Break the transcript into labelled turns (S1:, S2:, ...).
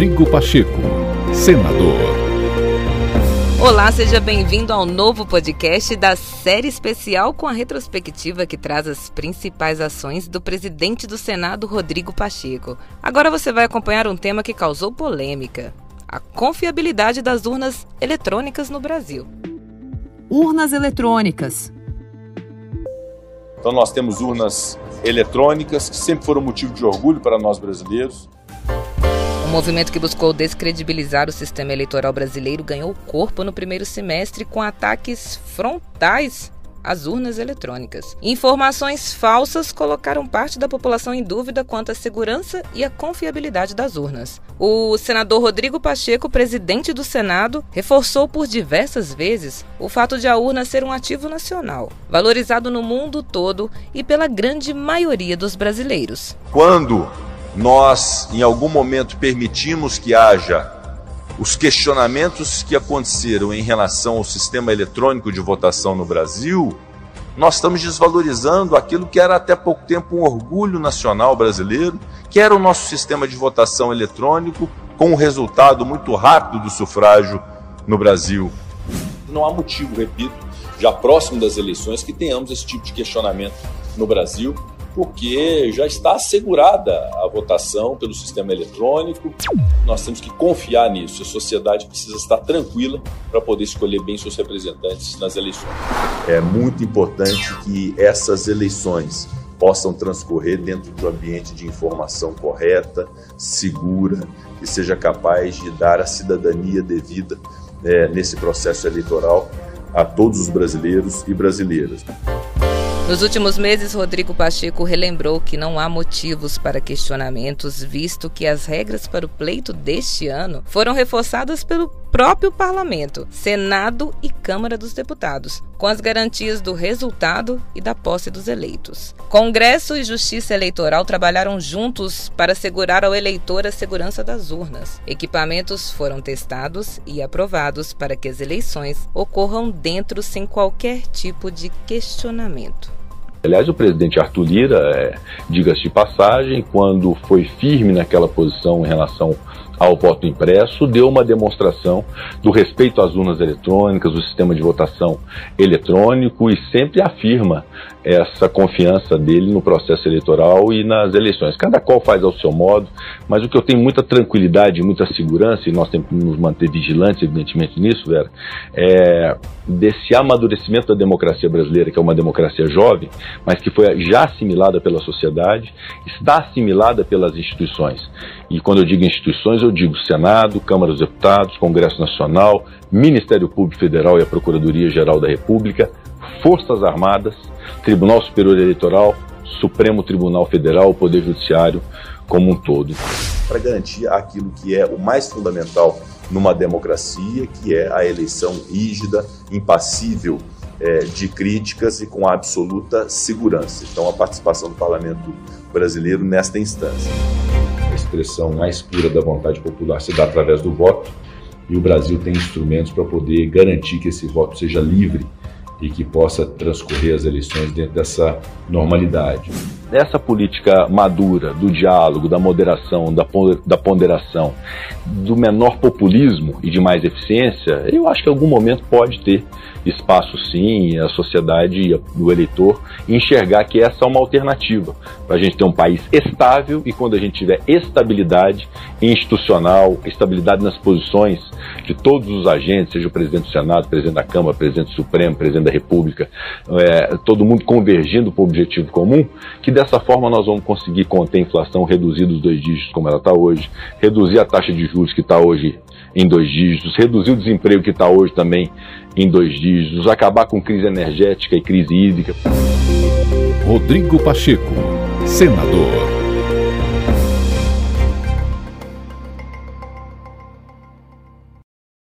S1: Rodrigo Pacheco, senador.
S2: Olá, seja bem-vindo ao novo podcast da série especial com a retrospectiva que traz as principais ações do presidente do Senado, Rodrigo Pacheco. Agora você vai acompanhar um tema que causou polêmica: a confiabilidade das urnas eletrônicas no Brasil.
S3: Urnas eletrônicas.
S4: Então, nós temos urnas eletrônicas que sempre foram motivo de orgulho para nós brasileiros.
S2: Um movimento que buscou descredibilizar o sistema eleitoral brasileiro ganhou corpo no primeiro semestre com ataques frontais às urnas eletrônicas. Informações falsas colocaram parte da população em dúvida quanto à segurança e à confiabilidade das urnas. O senador Rodrigo Pacheco, presidente do Senado, reforçou por diversas vezes o fato de a urna ser um ativo nacional, valorizado no mundo todo e pela grande maioria dos brasileiros.
S4: Quando nós, em algum momento, permitimos que haja os questionamentos que aconteceram em relação ao sistema eletrônico de votação no Brasil, nós estamos desvalorizando aquilo que era até pouco tempo um orgulho nacional brasileiro, que era o nosso sistema de votação eletrônico, com um resultado muito rápido do sufrágio no Brasil. Não há motivo, repito, já próximo das eleições, que tenhamos esse tipo de questionamento no Brasil porque já está assegurada a votação pelo sistema eletrônico. Nós temos que confiar nisso. A sociedade precisa estar tranquila para poder escolher bem seus representantes nas eleições. É muito importante que essas eleições possam transcorrer dentro de um ambiente de informação correta, segura, que seja capaz de dar a cidadania devida é, nesse processo eleitoral a todos os brasileiros e brasileiras.
S2: Nos últimos meses, Rodrigo Pacheco relembrou que não há motivos para questionamentos, visto que as regras para o pleito deste ano foram reforçadas pelo próprio Parlamento, Senado e Câmara dos Deputados, com as garantias do resultado e da posse dos eleitos. Congresso e Justiça Eleitoral trabalharam juntos para assegurar ao eleitor a segurança das urnas. Equipamentos foram testados e aprovados para que as eleições ocorram dentro sem qualquer tipo de questionamento.
S5: Aliás, o presidente Arthur Lira, é, diga-se de passagem, quando foi firme naquela posição em relação ao voto impresso, deu uma demonstração do respeito às urnas eletrônicas, do sistema de votação eletrônico e sempre afirma essa confiança dele no processo eleitoral e nas eleições. Cada qual faz ao seu modo, mas o que eu tenho muita tranquilidade, muita segurança, e nós temos que nos manter vigilantes, evidentemente, nisso, Vera, é desse amadurecimento da democracia brasileira, que é uma democracia jovem, mas que foi já assimilada pela sociedade, está assimilada pelas instituições. E quando eu digo instituições, eu digo Senado, Câmara dos Deputados, Congresso Nacional, Ministério Público Federal e a Procuradoria-Geral da República, Forças Armadas, Tribunal Superior Eleitoral, Supremo Tribunal Federal, o Poder Judiciário como um todo.
S4: Para garantir aquilo que é o mais fundamental numa democracia, que é a eleição rígida, impassível é, de críticas e com absoluta segurança. Então, a participação do parlamento brasileiro nesta instância.
S6: A expressão mais pura da vontade popular se dá através do voto e o Brasil tem instrumentos para poder garantir que esse voto seja livre e que possa transcorrer as eleições dentro dessa normalidade.
S5: Essa política madura do diálogo, da moderação, da ponderação, do menor populismo e de mais eficiência, eu acho que em algum momento pode ter espaço sim, a sociedade e o eleitor enxergar que essa é uma alternativa para a gente ter um país estável e quando a gente tiver estabilidade institucional, estabilidade nas posições de todos os agentes, seja o presidente do Senado, presidente da Câmara, presidente do Supremo, presidente da República, é, todo mundo convergindo para o objetivo comum, que dessa forma nós vamos conseguir conter a inflação, reduzir dos dois dígitos como ela está hoje, reduzir a taxa de juros que está hoje em dois dígitos, reduzir o desemprego que está hoje também em dois dígitos, acabar com crise energética e crise hídrica.
S1: Rodrigo Pacheco, senador.